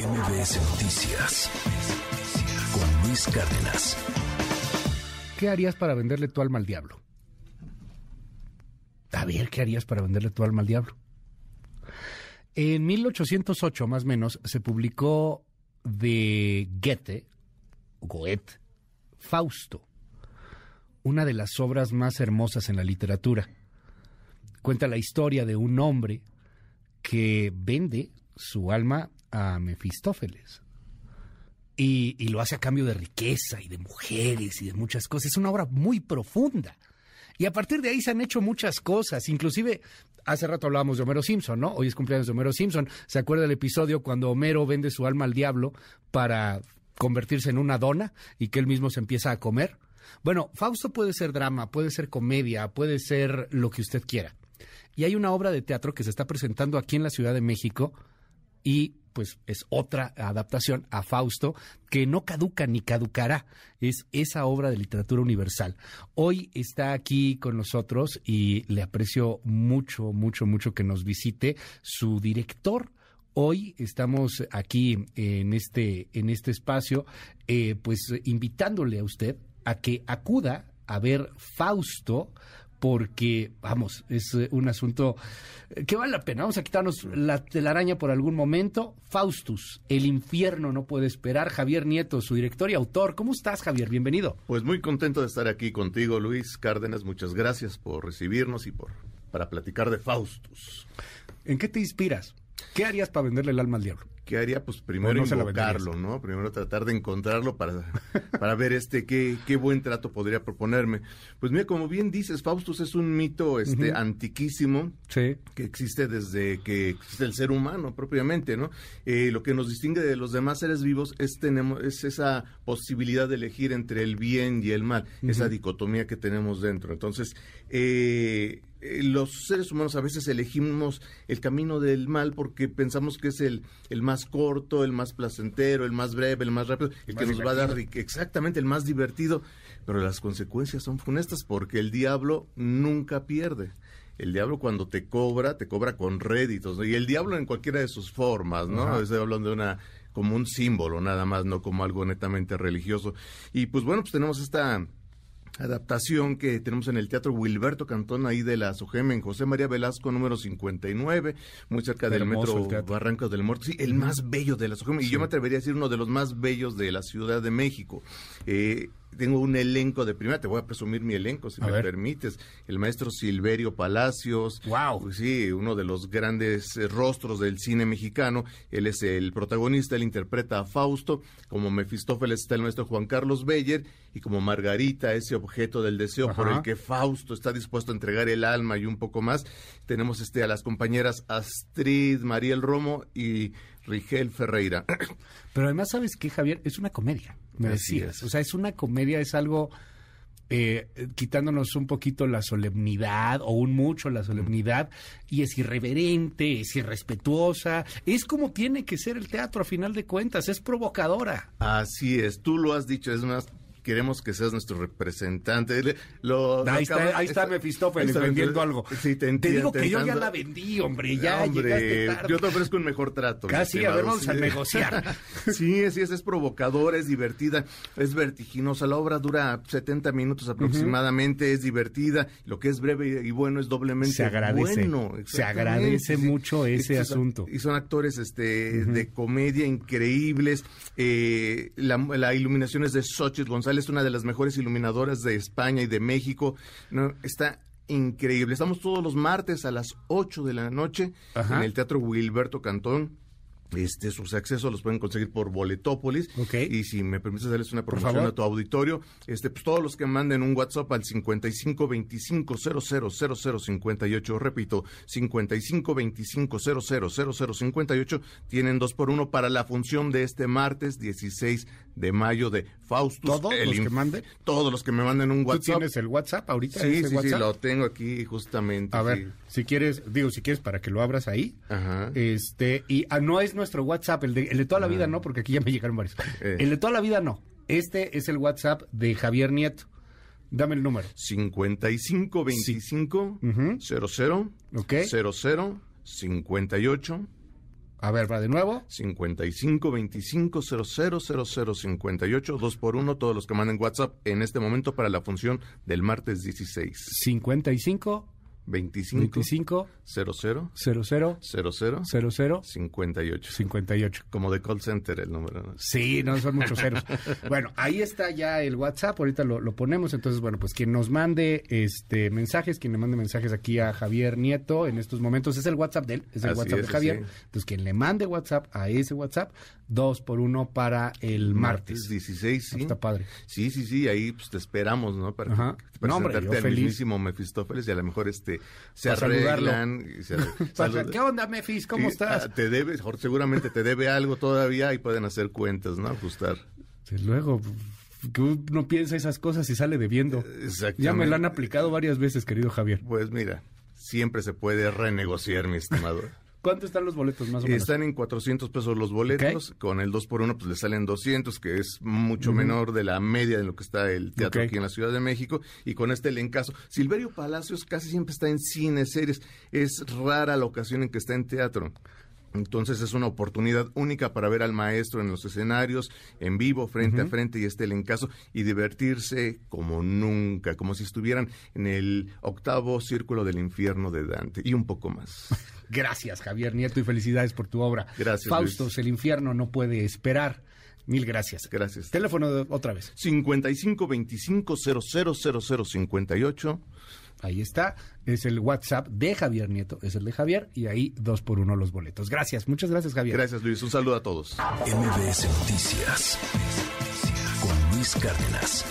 MBS Noticias con Luis Cárdenas. ¿Qué harías para venderle tu alma al diablo? A ver, ¿qué harías para venderle tu alma al diablo? En 1808, más o menos, se publicó de Goethe, Goethe, Fausto, una de las obras más hermosas en la literatura. Cuenta la historia de un hombre que vende su alma a Mefistófeles. Y, y, lo hace a cambio de riqueza y de mujeres y de muchas cosas. Es una obra muy profunda. Y a partir de ahí se han hecho muchas cosas. Inclusive, hace rato hablábamos de Homero Simpson, ¿no? Hoy es cumpleaños de Homero Simpson. ¿Se acuerda del episodio cuando Homero vende su alma al diablo para convertirse en una dona y que él mismo se empieza a comer? Bueno, Fausto puede ser drama, puede ser comedia, puede ser lo que usted quiera. Y hay una obra de teatro que se está presentando aquí en la Ciudad de México y pues es otra adaptación a Fausto que no caduca ni caducará. Es esa obra de literatura universal. Hoy está aquí con nosotros y le aprecio mucho, mucho, mucho que nos visite su director. Hoy estamos aquí en este, en este espacio, eh, pues invitándole a usted a que acuda a ver Fausto porque, vamos, es eh, un asunto eh, que vale la pena. Vamos a quitarnos la telaraña por algún momento. Faustus, El infierno no puede esperar. Javier Nieto, su director y autor. ¿Cómo estás, Javier? Bienvenido. Pues muy contento de estar aquí contigo, Luis Cárdenas. Muchas gracias por recibirnos y por para platicar de Faustus. ¿En qué te inspiras? ¿Qué harías para venderle el alma al diablo? ¿Qué haría? Pues primero no invocarlo, ¿no? Primero tratar de encontrarlo para, para ver este qué, qué buen trato podría proponerme. Pues mira, como bien dices, Faustus es un mito este antiquísimo sí. que existe desde que existe el ser humano propiamente, ¿no? Eh, lo que nos distingue de los demás seres vivos es tenemos es esa posibilidad de elegir entre el bien y el mal, uh -huh. esa dicotomía que tenemos dentro. Entonces, eh, los seres humanos a veces elegimos el camino del mal porque pensamos que es el, el más corto, el más placentero, el más breve, el más rápido, el más que nos divertido. va a dar exactamente el más divertido, pero las consecuencias son funestas porque el diablo nunca pierde. El diablo cuando te cobra, te cobra con réditos, ¿no? y el diablo en cualquiera de sus formas, ¿no? Ajá. Estoy hablando de una como un símbolo nada más, no como algo netamente religioso. Y pues bueno, pues tenemos esta adaptación que tenemos en el Teatro Wilberto Cantón, ahí de la Sogema, en José María Velasco, número 59, muy cerca del metro. Barrancos del Muerto. Sí, el más bello de la Sogema, y Sí. yo me atrevería a decir uno de los más bellos de la Ciudad de México. Eh, tengo un elenco de primera, te voy a presumir mi elenco, si A me ver. permites. El maestro Silverio Palacios. Guau. Pues sí, uno de los grandes eh, rostros del cine mexicano. Él es el protagonista, él interpreta a Fausto. Como Mefistófeles está el maestro Juan Carlos Beyer. Y como Margarita, ese objeto del deseo por el que Fausto está dispuesto a entregar el alma y un poco más. Tenemos este a las compañeras Astrid Mariel Romo y Rigel Ferreira. Pero además, ¿sabes qué, Javier? Es una comedia, me Así decías. es. O sea, es una comedia, es algo eh, eh, quitándonos un poquito la solemnidad o un mucho la solemnidad y es irreverente, es irrespetuosa. Es como tiene que ser el teatro a final de cuentas, es provocadora. Así es, tú lo has dicho, es más, queremos que seas nuestro representante. Lo, lo Ahí está, acaba- ahí está Mefistófeles ahí está vendiendo algo. Sí, te, digo que yo ya la vendí, hombre, ya Hombre, tarde. yo te ofrezco un mejor trato. Casi, a ver, vamos sí. a negociar. Sí, sí, es, es provocadora, es divertida, es vertiginosa. La obra dura 70 minutos aproximadamente, es divertida. Lo que es breve y bueno es doblemente Se agradece. bueno. Se agradece mucho ese asunto. Y son actores este, de comedia increíbles. Eh, la, la iluminación es de Xochitl González, una de las mejores iluminadoras de España y de México. No, está increíble. Estamos todos los martes a las 8 de la noche Ajá. en el Teatro Wilberto Cantón. Este, sus accesos los pueden conseguir por Boletópolis. Ok. Y si me permites darles una promoción a tu auditorio, este, pues todos los que manden un WhatsApp al 55 25 00 00 58, repito, 55 25 00 00 58, tienen dos por uno para la función de este martes 16 de mayo de Faustus. ¿Todos los que manden? Todos los que me manden un ¿Tú WhatsApp. tienes el WhatsApp ahorita? Sí, sí, sí, lo tengo aquí justamente. A sí. ver, si quieres, digo, si quieres para que lo abras ahí. Ajá. Este, y ah, no es nuestro WhatsApp, el de, el de toda la vida no, porque aquí ya me llegaron varios. Eh. El de toda la vida no. Este es el WhatsApp de Javier Nieto. Dame el número. 55 25 Ujú. 00 Ok. 00 58 A ver, va de nuevo. 55 25 00 00 58 2 por 1 todos los que manden WhatsApp en este momento para la función del martes 16 55 25 25 00 00 00 00 58 58. como de call center el número ¿no? Sí, no son muchos ceros. bueno, ahí está ya el WhatsApp, ahorita lo, lo, ponemos. Entonces, bueno, pues quien nos mande este mensajes, quien le mande mensajes aquí a Javier Nieto en estos momentos, es el WhatsApp de él, es el Así WhatsApp es, de Javier. sí. Entonces, quien le mande WhatsApp a ese WhatsApp, dos por uno para el martes. 16 sí Está padre. Sí, sí, sí, ahí pues te esperamos, ¿no? Para, Ajá. para No, hombre, yo al feliz. mismísimo Mefistófeles y a lo mejor este se Para arreglan. y se- Para- salud- ¿Qué onda, Mefis? ¿Cómo Sí, estás? ah, Te debe, seguramente te debe algo todavía y pueden hacer cuentas, ¿no? Ajustar. Sí, luego, que uno piensa esas cosas y sale debiendo. Ya me la han aplicado varias veces, querido Javier. Pues mira, siempre se puede renegociar, mi estimado. ¿Cuánto están los boletos más o menos? Están en 400 pesos los boletos, con el 2 por 1 pues le salen 200, que es mucho menor de la media de lo que está el teatro aquí en la Ciudad de México, y con este elencazo. Silverio Palacios casi siempre está en cine, series, es rara la ocasión en que está en teatro. Entonces es una oportunidad única para ver al maestro en los escenarios, en vivo, frente a frente y este elencazo, y divertirse como nunca, como si estuvieran en el octavo círculo del infierno de Dante, y un poco más. Gracias, Javier Nieto, y felicidades por tu obra. Gracias, Faustos, Luis. el infierno no puede esperar. Mil gracias. Gracias. Teléfono de- otra vez. 55 25 00 00 58. Ahí está. Es el WhatsApp de Javier Nieto. Es el de Javier. Y ahí dos por uno los boletos. Gracias. Muchas gracias, Javier. Gracias, Luis. Un saludo a todos. MBS Noticias con Luis Cárdenas.